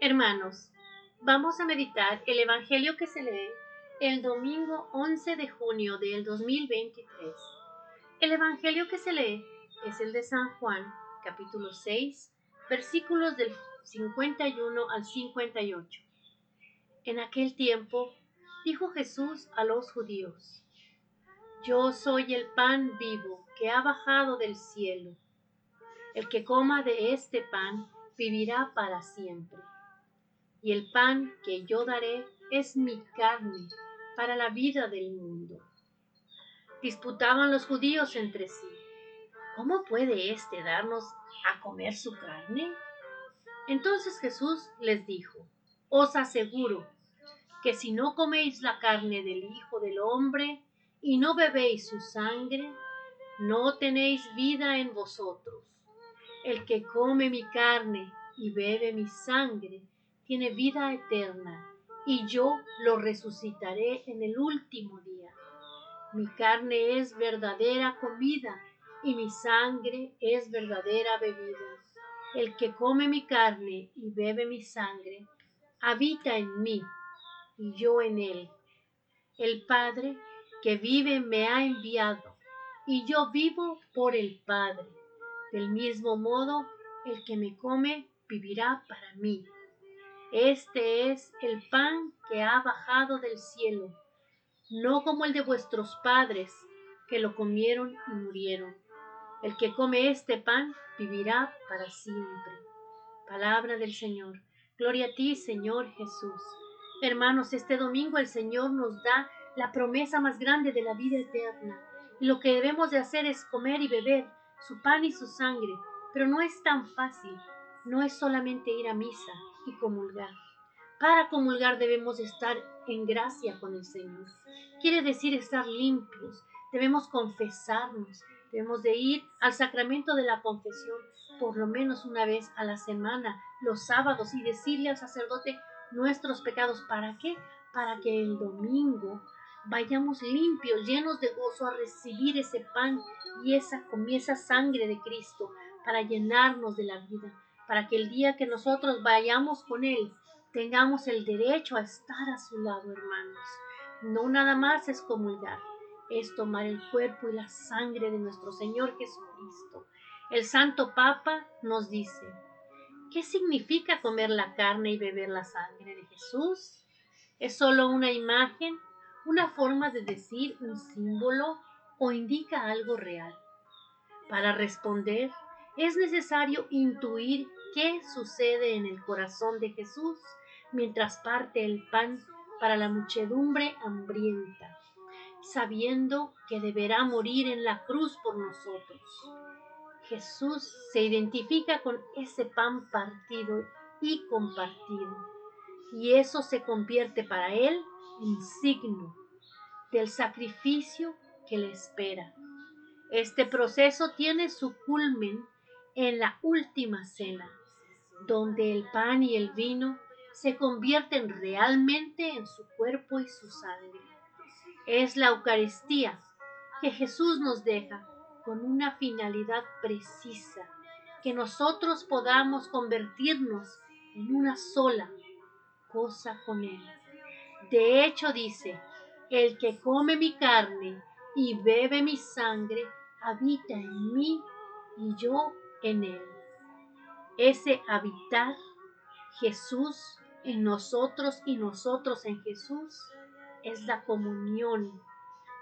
Hermanos, vamos a meditar el Evangelio que se lee el domingo 11 de junio del 2023. El Evangelio que se lee es el de San Juan, capítulo 6, versículos del 51 al 58. En aquel tiempo dijo Jesús a los judíos, Yo soy el pan vivo que ha bajado del cielo. El que coma de este pan vivirá para siempre y el pan que yo daré es mi carne para la vida del mundo. Disputaban los judíos entre sí. ¿Cómo puede éste darnos a comer su carne? Entonces Jesús les dijo, Os aseguro que si no coméis la carne del Hijo del Hombre y no bebéis su sangre, no tenéis vida en vosotros. El que come mi carne y bebe mi sangre, tiene vida eterna, y yo lo resucitaré en el último día. Mi carne es verdadera comida, y mi sangre es verdadera bebida. El que come mi carne y bebe mi sangre, habita en mí, y yo en él. El Padre que vive me ha enviado, y yo vivo por el Padre. Del mismo modo, el que me come vivirá para mí. Este es el pan que ha bajado del cielo, no como el de vuestros padres, que lo comieron y murieron. El que come este pan vivirá para siempre. Palabra del Señor. Gloria a ti, Señor Jesús. Hermanos, este domingo el Señor nos da la promesa más grande de la vida eterna. Y lo que debemos de hacer es comer y beber su pan y su sangre. Pero no es tan fácil. No es solamente ir a misa, comulgar. Para comulgar debemos estar en gracia con el Señor. Quiere decir estar limpios. Debemos confesarnos. Debemos de ir al sacramento de la confesión por lo menos una vez a la semana, los sábados, y decirle al sacerdote nuestros pecados. ¿Para qué? Para que el domingo vayamos limpios, llenos de gozo a recibir ese pan y esa, esa sangre de Cristo para llenarnos de la vida para que el día que nosotros vayamos con Él tengamos el derecho a estar a su lado, hermanos. No nada más es comulgar, es tomar el cuerpo y la sangre de nuestro Señor Jesucristo. El Santo Papa nos dice, ¿qué significa comer la carne y beber la sangre de Jesús? ¿Es solo una imagen, una forma de decir un símbolo o indica algo real? Para responder, es necesario intuir qué sucede en el corazón de Jesús mientras parte el pan para la muchedumbre hambrienta, sabiendo que deberá morir en la cruz por nosotros. Jesús se identifica con ese pan partido y compartido, y eso se convierte para él en signo del sacrificio que le espera. Este proceso tiene su culmen en la última cena, donde el pan y el vino se convierten realmente en su cuerpo y su sangre. Es la Eucaristía que Jesús nos deja con una finalidad precisa, que nosotros podamos convertirnos en una sola cosa con Él. De hecho dice, el que come mi carne y bebe mi sangre, habita en mí y yo en Él. Ese habitar Jesús en nosotros y nosotros en Jesús es la comunión.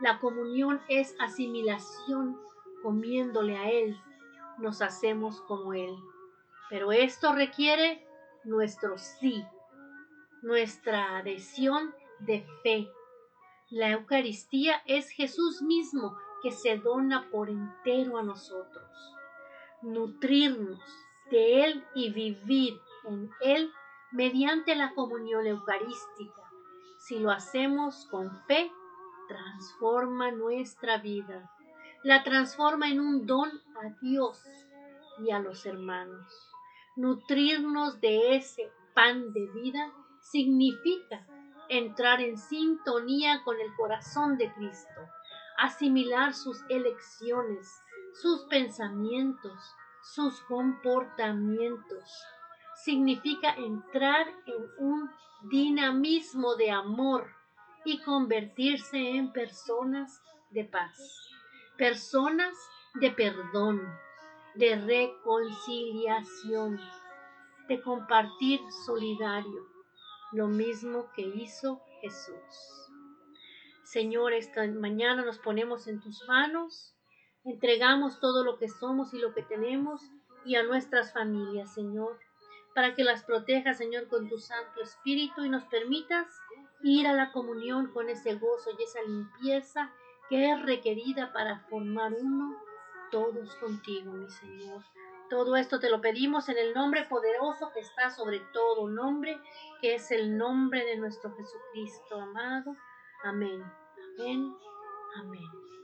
La comunión es asimilación comiéndole a Él. Nos hacemos como Él. Pero esto requiere nuestro sí, nuestra adhesión de fe. La Eucaristía es Jesús mismo que se dona por entero a nosotros nutrirnos de Él y vivir en Él mediante la comunión eucarística. Si lo hacemos con fe, transforma nuestra vida, la transforma en un don a Dios y a los hermanos. Nutrirnos de ese pan de vida significa entrar en sintonía con el corazón de Cristo, asimilar sus elecciones, sus pensamientos, sus comportamientos, significa entrar en un dinamismo de amor y convertirse en personas de paz, personas de perdón, de reconciliación, de compartir solidario, lo mismo que hizo Jesús. Señor, esta mañana nos ponemos en tus manos, entregamos todo lo que somos y lo que tenemos y a nuestras familias, Señor, para que las protejas, Señor, con tu Santo Espíritu y nos permitas ir a la comunión con ese gozo y esa limpieza que es requerida para formar uno todos contigo, mi Señor. Todo esto te lo pedimos en el nombre poderoso que está sobre todo nombre, que es el nombre de nuestro Jesucristo amado. Amén, amén, amén.